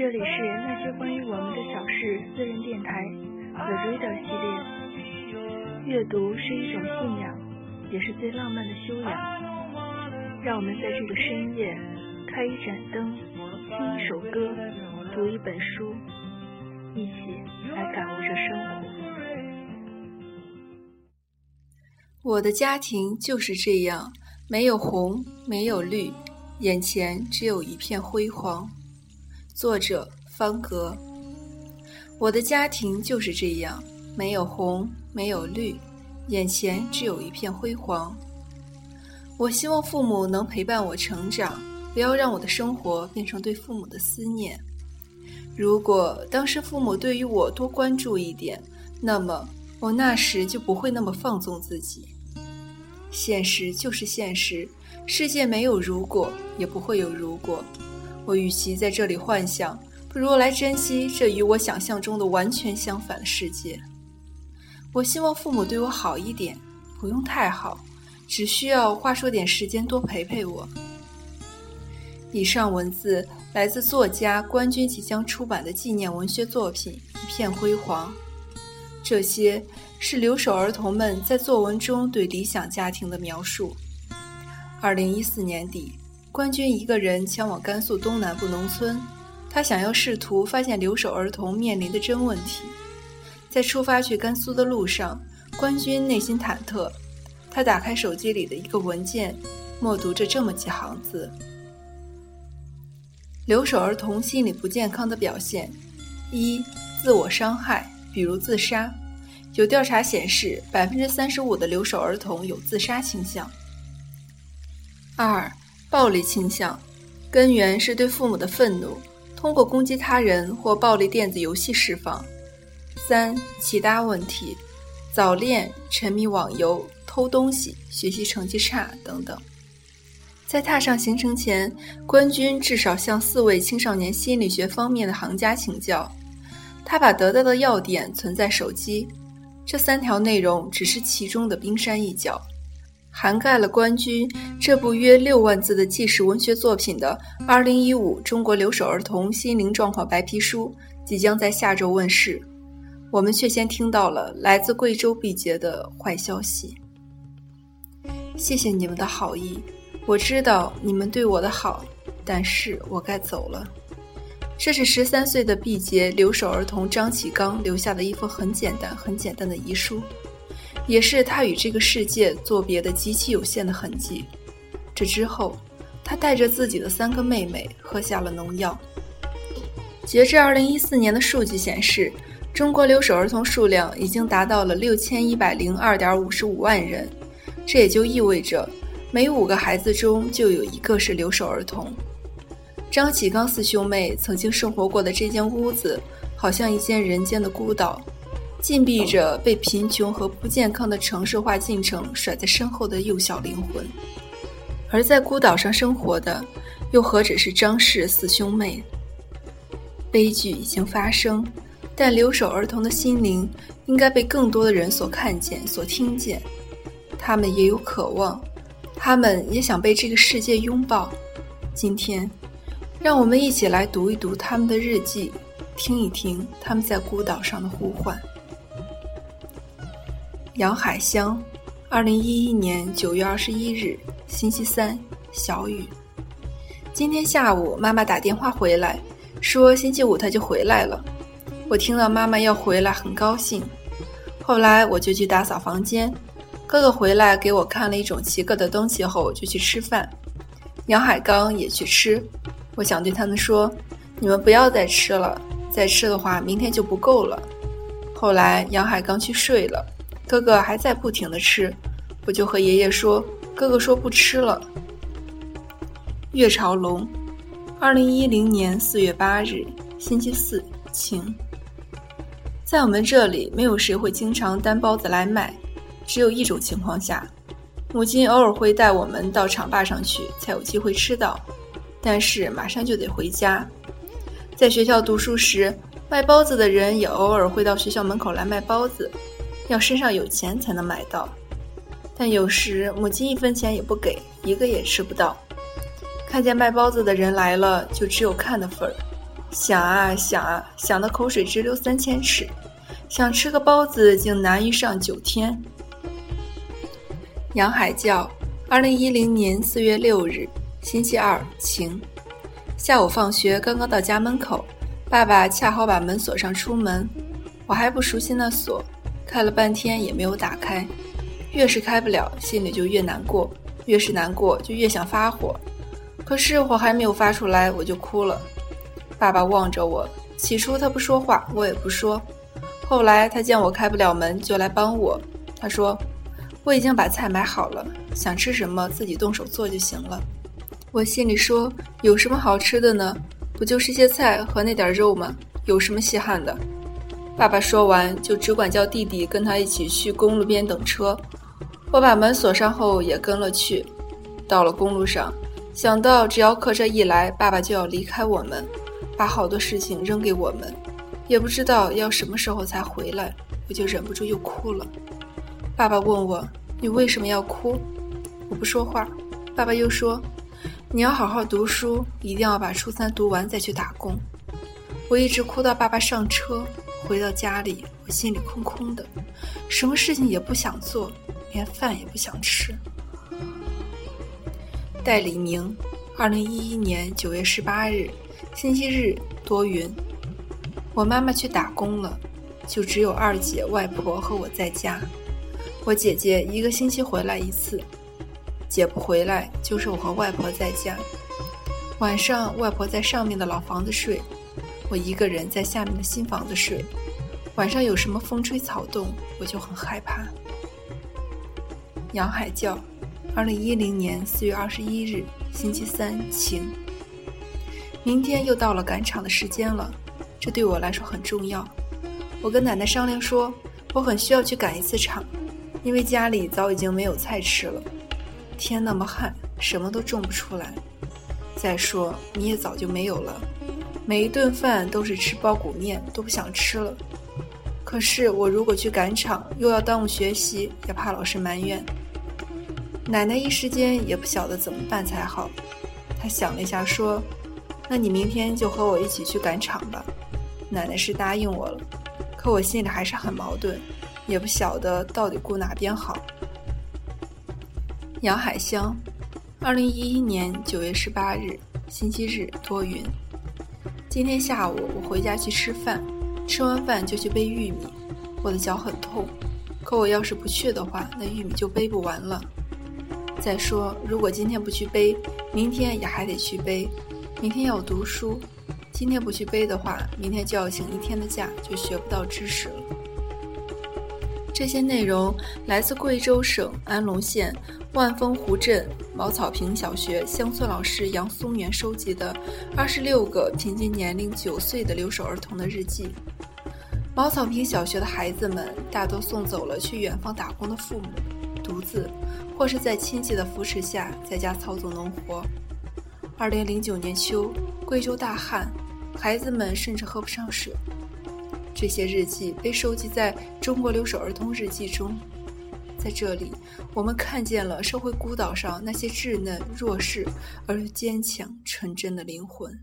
这里是那些关于我们的小事私人电台 The Reader 系列。阅读是一种信仰，也是最浪漫的修养。让我们在这个深夜开一盏灯，听一首歌，读一本书，一起来感悟着生活。我的家庭就是这样，没有红，没有绿，眼前只有一片辉煌。作者方格。我的家庭就是这样，没有红，没有绿，眼前只有一片辉煌。我希望父母能陪伴我成长，不要让我的生活变成对父母的思念。如果当时父母对于我多关注一点，那么我那时就不会那么放纵自己。现实就是现实，世界没有如果，也不会有如果。我与其在这里幻想，不如来珍惜这与我想象中的完全相反的世界。我希望父母对我好一点，不用太好，只需要花出点时间多陪陪我。以上文字来自作家关军即将出版的纪念文学作品《一片辉煌》，这些是留守儿童们在作文中对理想家庭的描述。二零一四年底。官军一个人前往甘肃东南部农村，他想要试图发现留守儿童面临的真问题。在出发去甘肃的路上，官军内心忐忑。他打开手机里的一个文件，默读着这么几行字：留守儿童心理不健康的表现：一、自我伤害，比如自杀。有调查显示，百分之三十五的留守儿童有自杀倾向。二、暴力倾向，根源是对父母的愤怒，通过攻击他人或暴力电子游戏释放。三、其他问题，早恋、沉迷网游、偷东西、学习成绩差等等。在踏上行程前，官军至少向四位青少年心理学方面的行家请教。他把得到的要点存在手机，这三条内容只是其中的冰山一角。涵盖了《官军》这部约六万字的纪实文学作品的《二零一五中国留守儿童心灵状况白皮书》即将在下周问世，我们却先听到了来自贵州毕节的坏消息。谢谢你们的好意，我知道你们对我的好，但是我该走了。这是十三岁的毕节留守儿童张启刚留下的一封很简单、很简单的遗书。也是他与这个世界作别的极其有限的痕迹。这之后，他带着自己的三个妹妹喝下了农药。截至二零一四年的数据显示，中国留守儿童数量已经达到了六千一百零二点五十五万人，这也就意味着每五个孩子中就有一个是留守儿童。张启刚四兄妹曾经生活过的这间屋子，好像一间人间的孤岛。禁闭着被贫穷和不健康的城市化进程甩在身后的幼小灵魂，而在孤岛上生活的，又何止是张氏四兄妹？悲剧已经发生，但留守儿童的心灵应该被更多的人所看见、所听见。他们也有渴望，他们也想被这个世界拥抱。今天，让我们一起来读一读他们的日记，听一听他们在孤岛上的呼唤。杨海香，二零一一年九月二十一日，星期三，小雨。今天下午，妈妈打电话回来，说星期五她就回来了。我听到妈妈要回来，很高兴。后来我就去打扫房间，哥哥回来给我看了一种奇怪的东西后，就去吃饭。杨海刚也去吃。我想对他们说：“你们不要再吃了，再吃的话，明天就不够了。”后来杨海刚去睡了。哥哥还在不停的吃，我就和爷爷说：“哥哥说不吃了。”月朝龙，二零一零年四月八日，星期四，晴。在我们这里，没有谁会经常担包子来卖，只有一种情况下，母亲偶尔会带我们到厂坝上去，才有机会吃到。但是马上就得回家。在学校读书时，卖包子的人也偶尔会到学校门口来卖包子。要身上有钱才能买到，但有时母亲一分钱也不给，一个也吃不到。看见卖包子的人来了，就只有看的份儿。想啊想啊，想得口水直流三千尺，想吃个包子竟难于上九天。杨海教，二零一零年四月六日，星期二，晴。下午放学刚刚到家门口，爸爸恰好把门锁上出门，我还不熟悉那锁，开了半天也没有打开。越是开不了，心里就越难过，越是难过就越想发火。可是火还没有发出来，我就哭了。爸爸望着我，起初他不说话，我也不说。后来他见我开不了门，就来帮我。他说。我已经把菜买好了，想吃什么自己动手做就行了。我心里说：有什么好吃的呢？不就是些菜和那点肉吗？有什么稀罕的？爸爸说完，就只管叫弟弟跟他一起去公路边等车。我把门锁上后也跟了去。到了公路上，想到只要客车一来，爸爸就要离开我们，把好多事情扔给我们，也不知道要什么时候才回来，我就忍不住又哭了。爸爸问我：“你为什么要哭？”我不说话。爸爸又说：“你要好好读书，一定要把初三读完再去打工。”我一直哭到爸爸上车，回到家里，我心里空空的，什么事情也不想做，连饭也不想吃。戴李明，二零一一年九月十八日，星期日，多云。我妈妈去打工了，就只有二姐、外婆和我在家。我姐姐一个星期回来一次，姐不回来，就是我和外婆在家。晚上外婆在上面的老房子睡，我一个人在下面的新房子睡。晚上有什么风吹草动，我就很害怕。杨海教，二零一零年四月二十一日，星期三，晴。明天又到了赶场的时间了，这对我来说很重要。我跟奶奶商量说，我很需要去赶一次场。因为家里早已经没有菜吃了，天那么旱，什么都种不出来。再说你也早就没有了，每一顿饭都是吃包谷面，都不想吃了。可是我如果去赶场，又要耽误学习，也怕老师埋怨。奶奶一时间也不晓得怎么办才好。她想了一下，说：“那你明天就和我一起去赶场吧。”奶奶是答应我了，可我心里还是很矛盾。也不晓得到底顾哪边好。杨海香，二零一一年九月十八日，星期日，多云。今天下午我回家去吃饭，吃完饭就去背玉米，我的脚很痛。可我要是不去的话，那玉米就背不完了。再说，如果今天不去背，明天也还得去背。明天要读书，今天不去背的话，明天就要请一天的假，就学不到知识了。这些内容来自贵州省安龙县万峰湖镇茅草坪小学乡村老师杨松元收集的二十六个平均年龄九岁的留守儿童的日记。茅草坪小学的孩子们大多送走了去远方打工的父母，独自或是在亲戚的扶持下在家操作农活。二零零九年秋，贵州大旱，孩子们甚至喝不上水。这些日记被收集在中国留守儿童日记中，在这里，我们看见了社会孤岛上那些稚嫩、弱势而又坚强、纯真的灵魂。